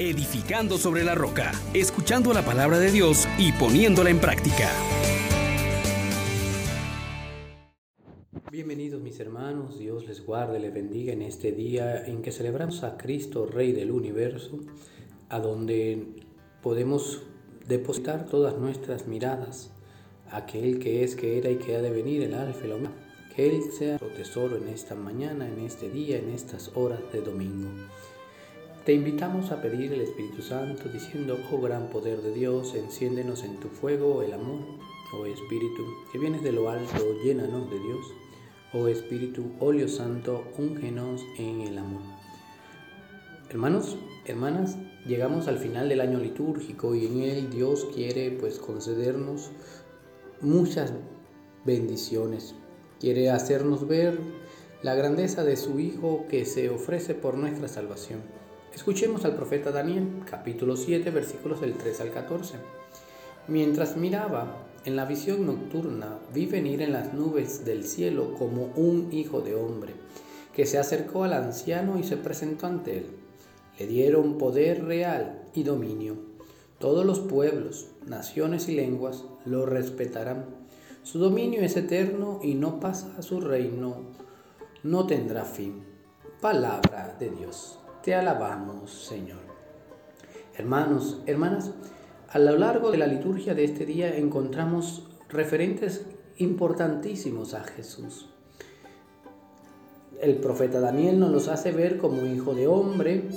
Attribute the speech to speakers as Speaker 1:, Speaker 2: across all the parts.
Speaker 1: edificando sobre la roca, escuchando la palabra de Dios y poniéndola en práctica.
Speaker 2: Bienvenidos mis hermanos, Dios les guarde, les bendiga en este día en que celebramos a Cristo, Rey del universo, a donde podemos depositar todas nuestras miradas, aquel que es, que era y que ha de venir, el alfa y el omega. Que Él sea nuestro tesoro en esta mañana, en este día, en estas horas de domingo. Te invitamos a pedir el Espíritu Santo diciendo, oh gran poder de Dios, enciéndenos en tu fuego el amor. Oh Espíritu, que vienes de lo alto, llénanos de Dios. Oh Espíritu, óleo santo, úngenos en el amor. Hermanos, hermanas, llegamos al final del año litúrgico y en él Dios quiere pues concedernos muchas bendiciones. Quiere hacernos ver la grandeza de su Hijo que se ofrece por nuestra salvación. Escuchemos al profeta Daniel, capítulo 7, versículos del 3 al 14. Mientras miraba en la visión nocturna, vi venir en las nubes del cielo como un hijo de hombre, que se acercó al anciano y se presentó ante él. Le dieron poder real y dominio. Todos los pueblos, naciones y lenguas lo respetarán. Su dominio es eterno y no pasa su reino, no tendrá fin. Palabra de Dios. Te alabamos, Señor. Hermanos, hermanas, a lo largo de la liturgia de este día encontramos referentes importantísimos a Jesús. El profeta Daniel nos los hace ver como hijo de hombre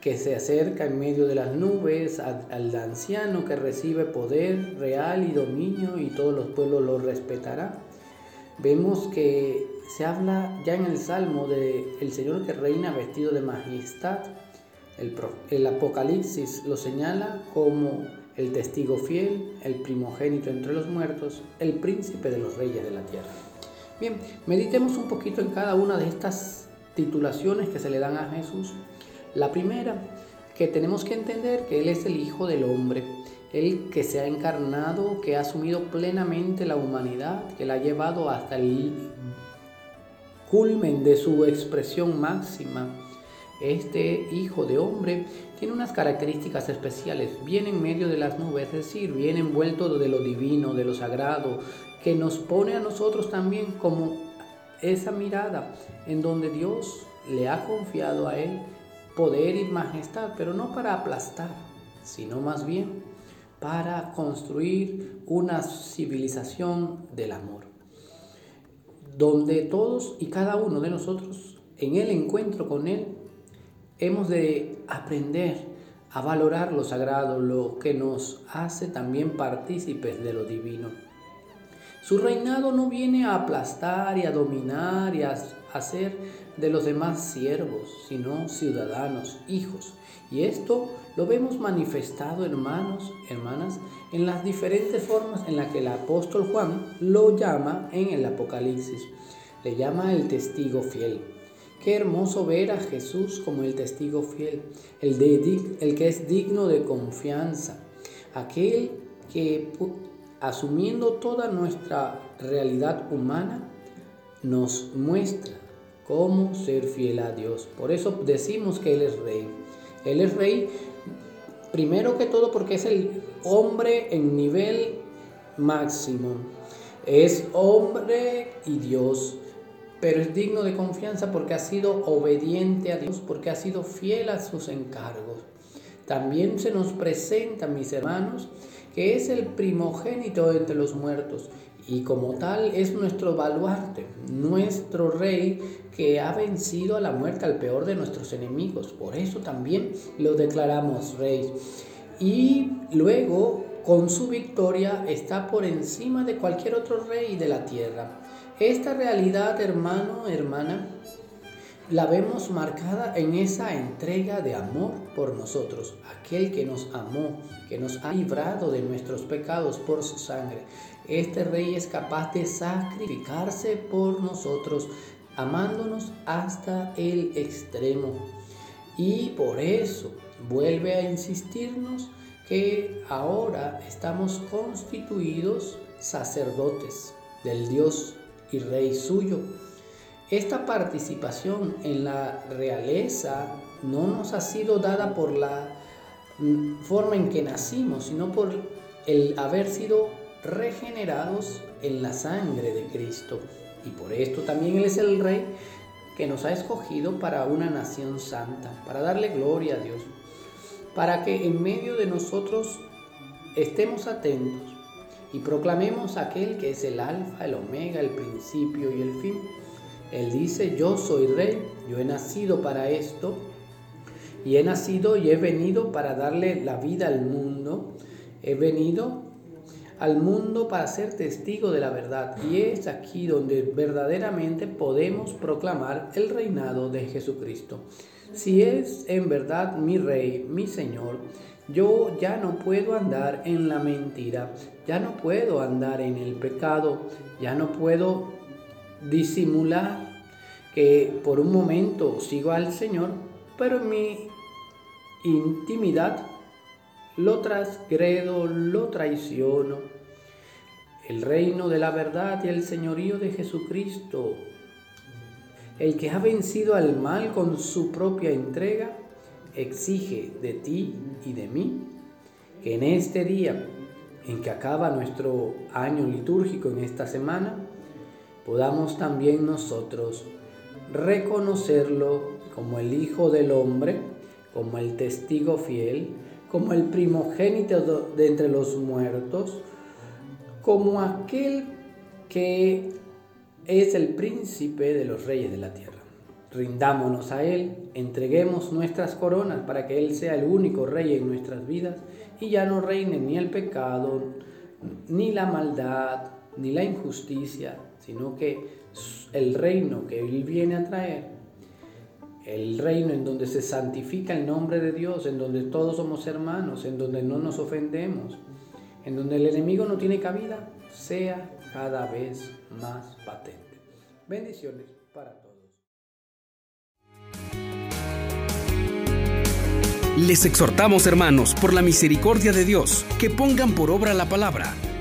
Speaker 2: que se acerca en medio de las nubes, al, anciano que recibe poder real y dominio y todos los pueblos lo respetarán. Vemos que se habla ya en el Salmo de el Señor que reina vestido de majestad. El, el, Apocalipsis lo señala como el testigo fiel, el primogénito entre los muertos, el príncipe de los reyes de la tierra. Bien, meditemos un poquito en cada una de estas titulaciones que se le dan a Jesús. La primera, que tenemos que entender que Él es el Hijo del Hombre, el que se ha encarnado, que ha asumido plenamente la humanidad, que la ha llevado hasta el culmen de su expresión máxima. Este Hijo de Hombre tiene unas características especiales, viene en medio de las nubes, es decir, viene envuelto de lo divino, de lo sagrado, que nos pone a nosotros también como esa mirada en donde Dios le ha confiado a Él poder y majestad, pero no para aplastar, sino más bien para construir una civilización del amor, donde todos y cada uno de nosotros, en el encuentro con Él, hemos de aprender a valorar lo sagrado, lo que nos hace también partícipes de lo divino. Su reinado no viene a aplastar y a dominar y a hacer de los demás siervos, sino ciudadanos, hijos. Y esto lo vemos manifestado, hermanos, hermanas, en las diferentes formas en las que el apóstol Juan lo llama en el Apocalipsis. Le llama el testigo fiel. Qué hermoso ver a Jesús como el testigo fiel, el, el que es digno de confianza, aquel que asumiendo toda nuestra realidad humana, nos muestra cómo ser fiel a Dios. Por eso decimos que Él es rey. Él es rey primero que todo porque es el hombre en nivel máximo. Es hombre y Dios, pero es digno de confianza porque ha sido obediente a Dios, porque ha sido fiel a sus encargos. También se nos presenta, mis hermanos, que es el primogénito entre los muertos y como tal es nuestro baluarte, nuestro rey que ha vencido a la muerte al peor de nuestros enemigos. Por eso también lo declaramos rey. Y luego, con su victoria, está por encima de cualquier otro rey de la tierra. Esta realidad, hermano, hermana, la vemos marcada en esa entrega de amor por nosotros, aquel que nos amó, que nos ha librado de nuestros pecados por su sangre. Este rey es capaz de sacrificarse por nosotros, amándonos hasta el extremo. Y por eso vuelve a insistirnos que ahora estamos constituidos sacerdotes del Dios y Rey suyo esta participación en la realeza no nos ha sido dada por la forma en que nacimos, sino por el haber sido regenerados en la sangre de Cristo. Y por esto también Él es el Rey que nos ha escogido para una nación santa, para darle gloria a Dios, para que en medio de nosotros estemos atentos y proclamemos aquel que es el alfa, el omega, el principio y el fin. Él dice, yo soy rey, yo he nacido para esto, y he nacido y he venido para darle la vida al mundo, he venido al mundo para ser testigo de la verdad. Y es aquí donde verdaderamente podemos proclamar el reinado de Jesucristo. Si es en verdad mi rey, mi Señor, yo ya no puedo andar en la mentira, ya no puedo andar en el pecado, ya no puedo disimular que por un momento sigo al Señor, pero en mi intimidad lo transgredo, lo traiciono. El reino de la verdad y el señorío de Jesucristo, el que ha vencido al mal con su propia entrega, exige de ti y de mí que en este día en que acaba nuestro año litúrgico en esta semana, podamos también nosotros reconocerlo como el Hijo del Hombre, como el testigo fiel, como el primogénito de entre los muertos, como aquel que es el príncipe de los reyes de la tierra. Rindámonos a Él, entreguemos nuestras coronas para que Él sea el único rey en nuestras vidas y ya no reine ni el pecado, ni la maldad, ni la injusticia, sino que el reino que Él viene a traer el reino en donde se santifica el nombre de Dios, en donde todos somos hermanos, en donde no nos ofendemos, en donde el enemigo no tiene cabida, sea cada vez más patente. Bendiciones para todos.
Speaker 1: Les exhortamos, hermanos, por la misericordia de Dios, que pongan por obra la palabra